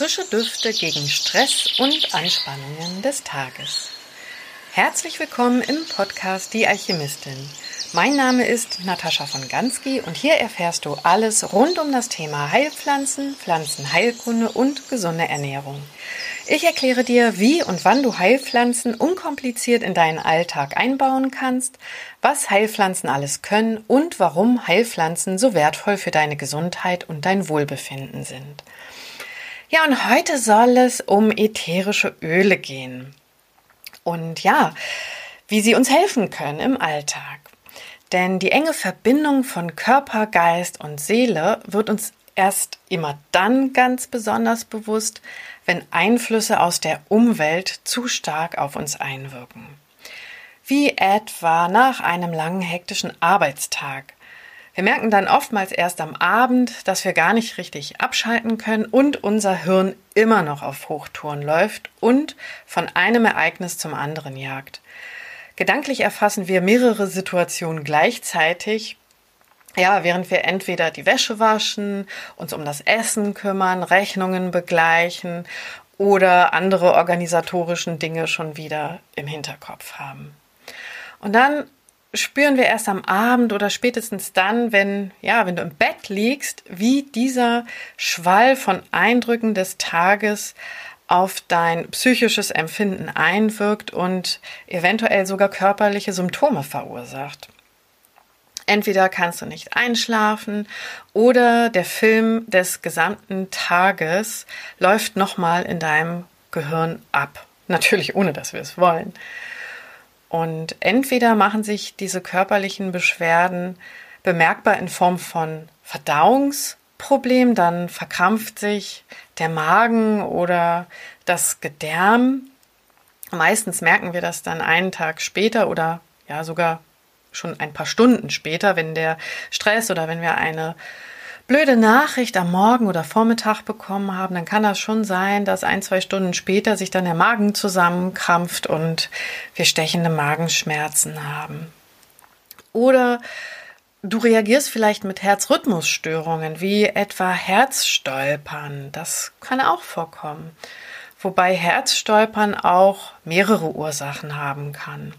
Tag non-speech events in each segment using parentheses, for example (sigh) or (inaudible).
Frische Düfte gegen Stress und Anspannungen des Tages. Herzlich willkommen im Podcast Die Alchemistin. Mein Name ist Natascha von Gansky und hier erfährst du alles rund um das Thema Heilpflanzen, Pflanzenheilkunde und gesunde Ernährung. Ich erkläre dir, wie und wann du Heilpflanzen unkompliziert in deinen Alltag einbauen kannst, was Heilpflanzen alles können und warum Heilpflanzen so wertvoll für deine Gesundheit und dein Wohlbefinden sind. Ja, und heute soll es um ätherische Öle gehen. Und ja, wie sie uns helfen können im Alltag. Denn die enge Verbindung von Körper, Geist und Seele wird uns erst immer dann ganz besonders bewusst, wenn Einflüsse aus der Umwelt zu stark auf uns einwirken. Wie etwa nach einem langen hektischen Arbeitstag. Wir merken dann oftmals erst am Abend, dass wir gar nicht richtig abschalten können und unser Hirn immer noch auf Hochtouren läuft und von einem Ereignis zum anderen jagt. Gedanklich erfassen wir mehrere Situationen gleichzeitig ja, während wir entweder die Wäsche waschen, uns um das Essen kümmern, Rechnungen begleichen oder andere organisatorischen Dinge schon wieder im Hinterkopf haben. Und dann spüren wir erst am Abend oder spätestens dann, wenn, ja, wenn du im Bett liegst, wie dieser Schwall von Eindrücken des Tages auf dein psychisches Empfinden einwirkt und eventuell sogar körperliche Symptome verursacht. Entweder kannst du nicht einschlafen oder der Film des gesamten Tages läuft nochmal in deinem Gehirn ab. Natürlich ohne, dass wir es wollen. Und entweder machen sich diese körperlichen Beschwerden bemerkbar in Form von Verdauungsproblem, dann verkrampft sich der Magen oder das Gedärm. Meistens merken wir das dann einen Tag später oder ja sogar schon ein paar Stunden später, wenn der Stress oder wenn wir eine blöde Nachricht am Morgen oder Vormittag bekommen haben, dann kann das schon sein, dass ein, zwei Stunden später sich dann der Magen zusammenkrampft und wir stechende Magenschmerzen haben. Oder du reagierst vielleicht mit Herzrhythmusstörungen, wie etwa Herzstolpern. Das kann auch vorkommen. Wobei Herzstolpern auch mehrere Ursachen haben kann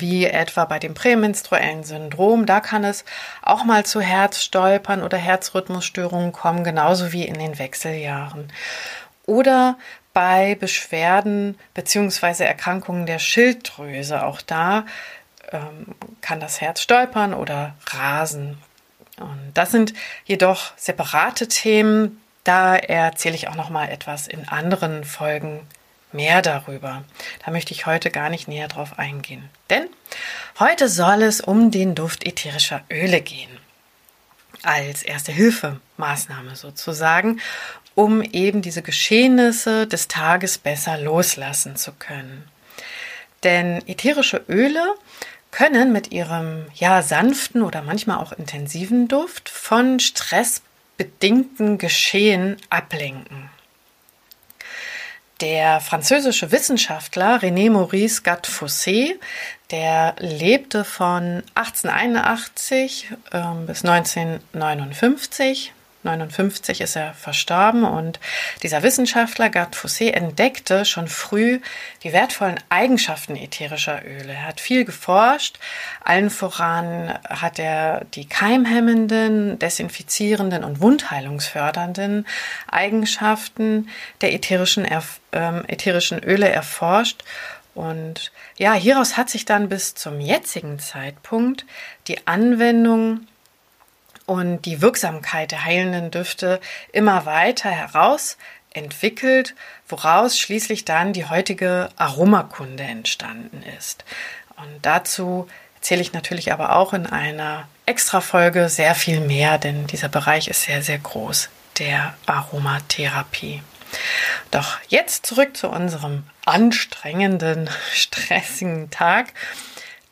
wie etwa bei dem prämenstruellen Syndrom. Da kann es auch mal zu Herzstolpern oder Herzrhythmusstörungen kommen, genauso wie in den Wechseljahren. Oder bei Beschwerden bzw. Erkrankungen der Schilddrüse. Auch da ähm, kann das Herz stolpern oder rasen. Und das sind jedoch separate Themen. Da erzähle ich auch noch mal etwas in anderen Folgen mehr darüber. Da möchte ich heute gar nicht näher drauf eingehen. Denn heute soll es um den Duft ätherischer Öle gehen. Als erste Hilfemaßnahme sozusagen, um eben diese Geschehnisse des Tages besser loslassen zu können. Denn ätherische Öle können mit ihrem ja sanften oder manchmal auch intensiven Duft von stressbedingten Geschehen ablenken. Der französische Wissenschaftler René Maurice Gattefossé, der lebte von 1881 äh, bis 1959, 1959 ist er verstorben und dieser Wissenschaftler Gerd Fossé entdeckte schon früh die wertvollen Eigenschaften ätherischer Öle. Er hat viel geforscht. Allen voran hat er die keimhemmenden, desinfizierenden und wundheilungsfördernden Eigenschaften der ätherischen, äh, ätherischen Öle erforscht und ja, hieraus hat sich dann bis zum jetzigen Zeitpunkt die Anwendung und die Wirksamkeit der heilenden Düfte immer weiter herausentwickelt, woraus schließlich dann die heutige Aromakunde entstanden ist. Und dazu erzähle ich natürlich aber auch in einer Extra-Folge sehr viel mehr, denn dieser Bereich ist sehr, sehr groß, der Aromatherapie. Doch jetzt zurück zu unserem anstrengenden, (laughs) stressigen Tag.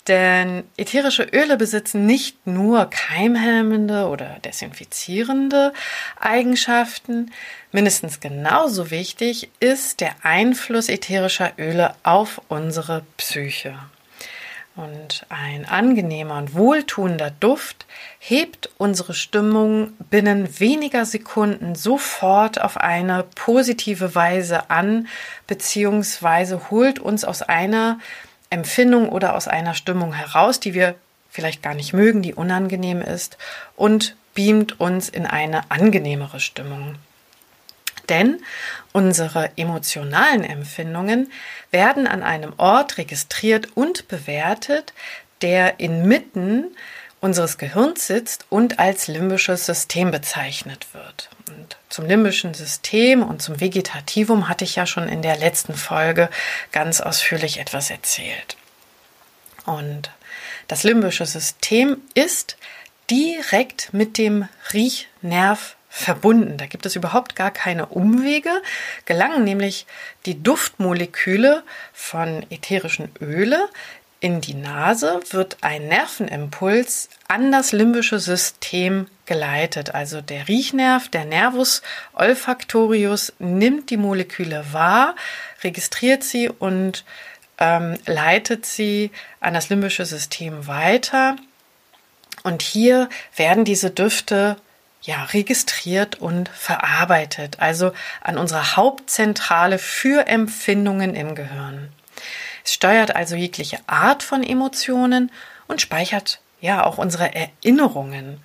Denn ätherische Öle besitzen nicht nur keimhemmende oder desinfizierende Eigenschaften. Mindestens genauso wichtig ist der Einfluss ätherischer Öle auf unsere Psyche. Und ein angenehmer und wohltuender Duft hebt unsere Stimmung binnen weniger Sekunden sofort auf eine positive Weise an, beziehungsweise holt uns aus einer Empfindung oder aus einer Stimmung heraus, die wir vielleicht gar nicht mögen, die unangenehm ist, und beamt uns in eine angenehmere Stimmung. Denn unsere emotionalen Empfindungen werden an einem Ort registriert und bewertet, der inmitten unseres Gehirns sitzt und als limbisches System bezeichnet wird. Und zum limbischen System und zum Vegetativum hatte ich ja schon in der letzten Folge ganz ausführlich etwas erzählt. Und das limbische System ist direkt mit dem Riechnerv verbunden. Da gibt es überhaupt gar keine Umwege, gelangen nämlich die Duftmoleküle von ätherischen Öle in die Nase, wird ein Nervenimpuls an das limbische System geleitet. Also der Riechnerv, der Nervus olfactorius, nimmt die Moleküle wahr, registriert sie und ähm, leitet sie an das limbische System weiter. Und hier werden diese Düfte ja, registriert und verarbeitet, also an unserer Hauptzentrale für Empfindungen im Gehirn. Es steuert also jegliche Art von Emotionen und speichert ja auch unsere Erinnerungen,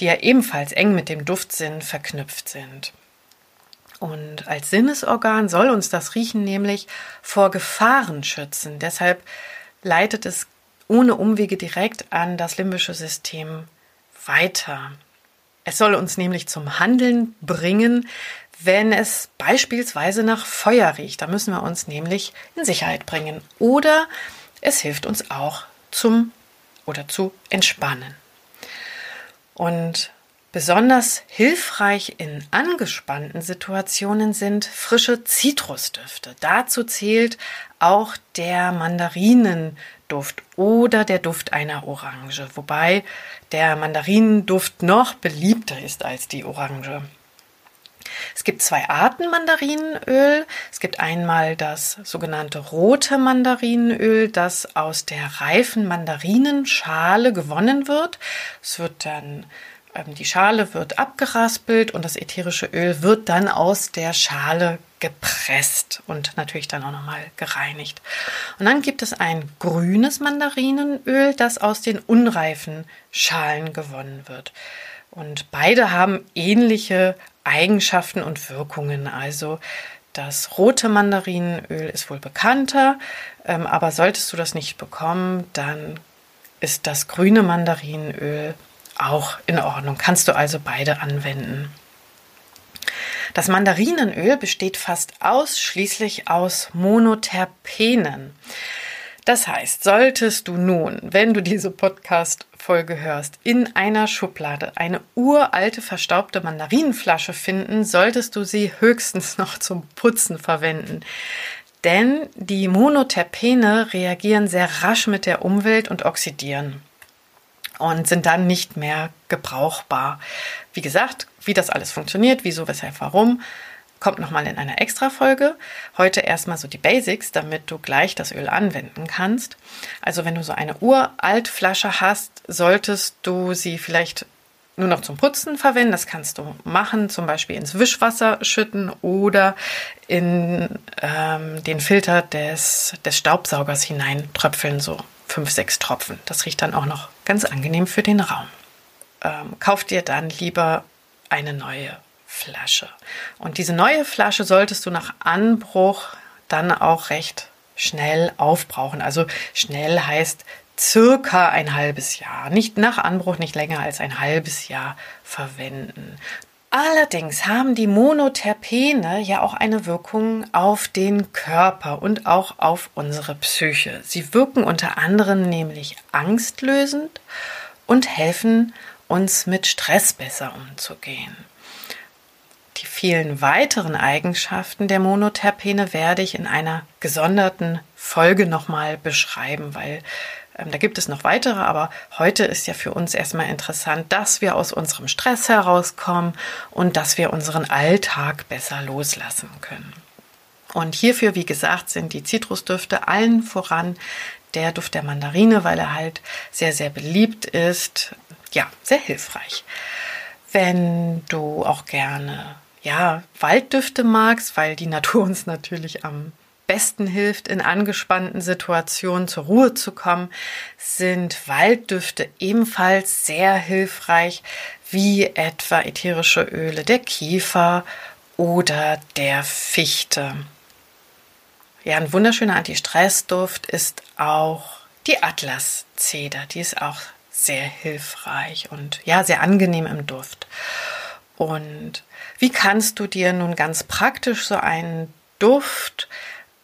die ja ebenfalls eng mit dem Duftsinn verknüpft sind. Und als Sinnesorgan soll uns das Riechen nämlich vor Gefahren schützen. Deshalb leitet es ohne Umwege direkt an das limbische System weiter. Es soll uns nämlich zum Handeln bringen, wenn es beispielsweise nach Feuer riecht. Da müssen wir uns nämlich in Sicherheit bringen. Oder es hilft uns auch zum oder zu entspannen. Und besonders hilfreich in angespannten Situationen sind frische Zitrusdüfte. Dazu zählt auch der Mandarinen Duft oder der Duft einer Orange, wobei der Mandarinenduft noch beliebter ist als die Orange. Es gibt zwei Arten Mandarinenöl. Es gibt einmal das sogenannte rote Mandarinenöl, das aus der reifen Mandarinenschale gewonnen wird. Es wird dann die Schale wird abgeraspelt und das ätherische Öl wird dann aus der Schale gepresst und natürlich dann auch nochmal gereinigt. Und dann gibt es ein grünes Mandarinenöl, das aus den unreifen Schalen gewonnen wird. Und beide haben ähnliche Eigenschaften und Wirkungen. Also das rote Mandarinenöl ist wohl bekannter, ähm, aber solltest du das nicht bekommen, dann ist das grüne Mandarinenöl auch in Ordnung. Kannst du also beide anwenden. Das Mandarinenöl besteht fast ausschließlich aus Monoterpenen. Das heißt, solltest du nun, wenn du diese Podcast-Folge hörst, in einer Schublade eine uralte verstaubte Mandarinenflasche finden, solltest du sie höchstens noch zum Putzen verwenden. Denn die Monoterpene reagieren sehr rasch mit der Umwelt und oxidieren und sind dann nicht mehr gebrauchbar. Wie gesagt, wie das alles funktioniert, wieso, weshalb, warum, kommt nochmal in einer extra Folge. Heute erstmal so die Basics, damit du gleich das Öl anwenden kannst. Also wenn du so eine Uraltflasche hast, solltest du sie vielleicht nur noch zum Putzen verwenden. Das kannst du machen, zum Beispiel ins Wischwasser schütten oder in ähm, den Filter des, des Staubsaugers hineintröpfeln, so fünf, sechs Tropfen. Das riecht dann auch noch ganz angenehm für den Raum. Ähm, kauf dir dann lieber eine neue Flasche. Und diese neue Flasche solltest du nach Anbruch dann auch recht schnell aufbrauchen. Also schnell heißt circa ein halbes Jahr. Nicht nach Anbruch, nicht länger als ein halbes Jahr verwenden. Allerdings haben die Monoterpene ja auch eine Wirkung auf den Körper und auch auf unsere Psyche. Sie wirken unter anderem nämlich angstlösend und helfen uns mit Stress besser umzugehen. Die vielen weiteren Eigenschaften der Monoterpene werde ich in einer gesonderten Folge nochmal beschreiben, weil da gibt es noch weitere, aber heute ist ja für uns erstmal interessant, dass wir aus unserem Stress herauskommen und dass wir unseren Alltag besser loslassen können. Und hierfür, wie gesagt, sind die Zitrusdüfte allen voran der Duft der Mandarine, weil er halt sehr, sehr beliebt ist. Ja, sehr hilfreich. Wenn du auch gerne ja, Walddüfte magst, weil die Natur (laughs) uns natürlich am besten hilft, in angespannten Situationen zur Ruhe zu kommen, sind Walddüfte ebenfalls sehr hilfreich, wie etwa ätherische Öle der Kiefer oder der Fichte. Ja, ein wunderschöner Antistressduft ist auch die Atlaszeder. Die ist auch sehr hilfreich und ja, sehr angenehm im Duft. Und wie kannst du dir nun ganz praktisch so einen Duft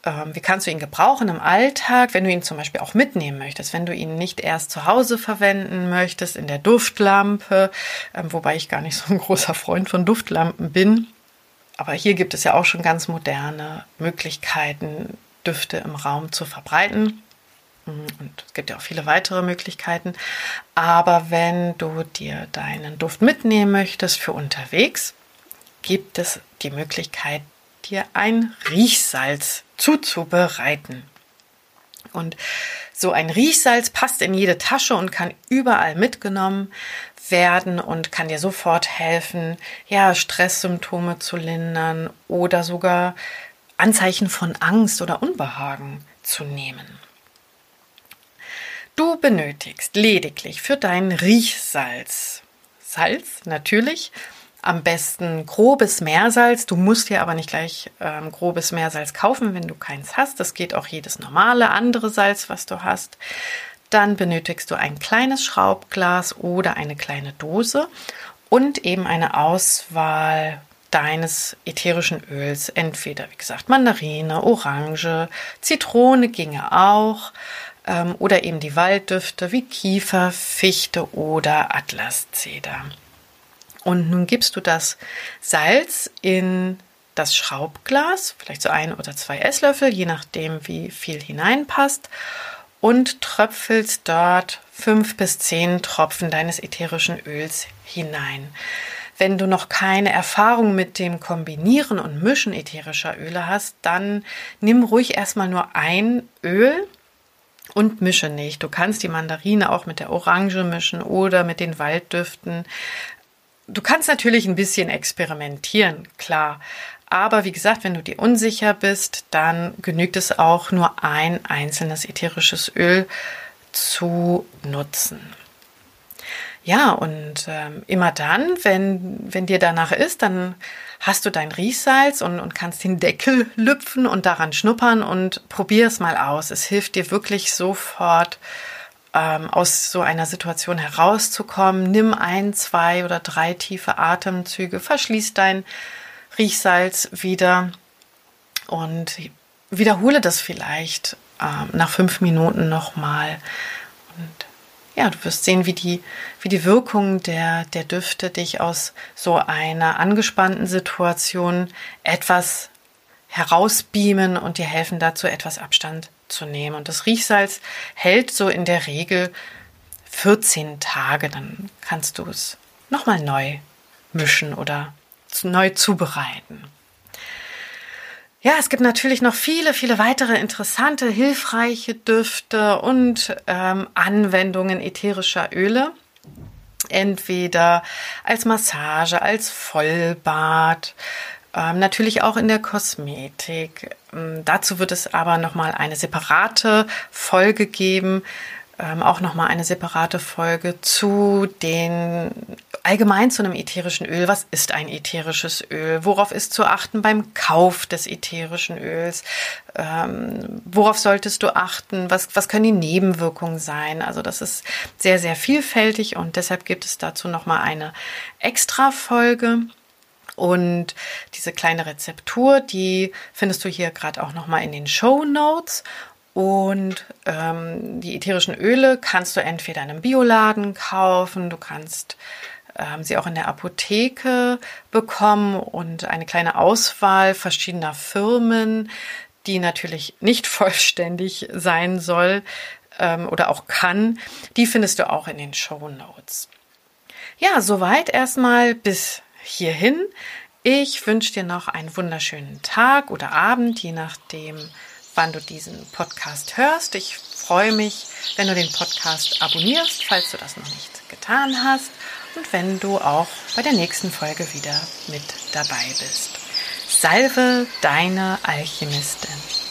ähm, wie kannst du ihn gebrauchen im Alltag, wenn du ihn zum Beispiel auch mitnehmen möchtest, wenn du ihn nicht erst zu Hause verwenden möchtest, in der Duftlampe, ähm, wobei ich gar nicht so ein (laughs) großer Freund von Duftlampen bin. Aber hier gibt es ja auch schon ganz moderne Möglichkeiten, Düfte im Raum zu verbreiten. Mm, und es gibt ja auch viele weitere Möglichkeiten. Aber wenn du dir deinen Duft mitnehmen möchtest für unterwegs, gibt es die Möglichkeit, dir ein Riechsalz zuzubereiten. Und so ein Riechsalz passt in jede Tasche und kann überall mitgenommen werden und kann dir sofort helfen, ja, Stresssymptome zu lindern oder sogar Anzeichen von Angst oder Unbehagen zu nehmen. Du benötigst lediglich für dein Riechsalz Salz natürlich am besten grobes Meersalz. Du musst dir aber nicht gleich ähm, grobes Meersalz kaufen, wenn du keins hast. Das geht auch jedes normale andere Salz, was du hast. Dann benötigst du ein kleines Schraubglas oder eine kleine Dose und eben eine Auswahl deines ätherischen Öls. Entweder, wie gesagt, Mandarine, Orange, Zitrone ginge auch ähm, oder eben die Walddüfte wie Kiefer, Fichte oder Atlaszeder. Und nun gibst du das Salz in das Schraubglas, vielleicht so ein oder zwei Esslöffel, je nachdem, wie viel hineinpasst, und tröpfelst dort fünf bis zehn Tropfen deines ätherischen Öls hinein. Wenn du noch keine Erfahrung mit dem Kombinieren und Mischen ätherischer Öle hast, dann nimm ruhig erstmal nur ein Öl und mische nicht. Du kannst die Mandarine auch mit der Orange mischen oder mit den Walddüften. Du kannst natürlich ein bisschen experimentieren, klar. Aber wie gesagt, wenn du dir unsicher bist, dann genügt es auch nur ein einzelnes ätherisches Öl zu nutzen. Ja, und ähm, immer dann, wenn, wenn dir danach ist, dann hast du dein Riechsalz und, und kannst den Deckel lüpfen und daran schnuppern und probier es mal aus. Es hilft dir wirklich sofort ähm, aus so einer Situation herauszukommen. Nimm ein, zwei oder drei tiefe Atemzüge, verschließ dein Riechsalz wieder und wiederhole das vielleicht ähm, nach fünf Minuten nochmal. Und ja, du wirst sehen, wie die, wie die Wirkung der, der Düfte dich aus so einer angespannten Situation etwas herausbeamen und dir helfen dazu, etwas Abstand zu nehmen. Und das Riechsalz hält so in der Regel 14 Tage. Dann kannst du es nochmal neu mischen oder neu zubereiten. Ja, es gibt natürlich noch viele, viele weitere interessante, hilfreiche Düfte und ähm, Anwendungen ätherischer Öle. Entweder als Massage, als Vollbad, ähm, natürlich auch in der Kosmetik. Ähm, dazu wird es aber nochmal eine separate Folge geben, ähm, auch nochmal eine separate Folge zu den, allgemein zu einem ätherischen Öl. Was ist ein ätherisches Öl? Worauf ist zu achten beim Kauf des ätherischen Öls? Ähm, worauf solltest du achten? Was, was können die Nebenwirkungen sein? Also das ist sehr, sehr vielfältig und deshalb gibt es dazu nochmal eine extra Folge. Und diese kleine Rezeptur, die findest du hier gerade auch nochmal in den Show Notes. Und ähm, die ätherischen Öle kannst du entweder in einem Bioladen kaufen, du kannst ähm, sie auch in der Apotheke bekommen und eine kleine Auswahl verschiedener Firmen, die natürlich nicht (laughs) vollständig sein soll ähm, oder auch kann, die findest du auch in den Show Notes. Ja, soweit erstmal bis hierhin. Ich wünsche dir noch einen wunderschönen Tag oder Abend, je nachdem, wann du diesen Podcast hörst. Ich freue mich, wenn du den Podcast abonnierst, falls du das noch nicht getan hast und wenn du auch bei der nächsten Folge wieder mit dabei bist. Salve deine Alchemistin.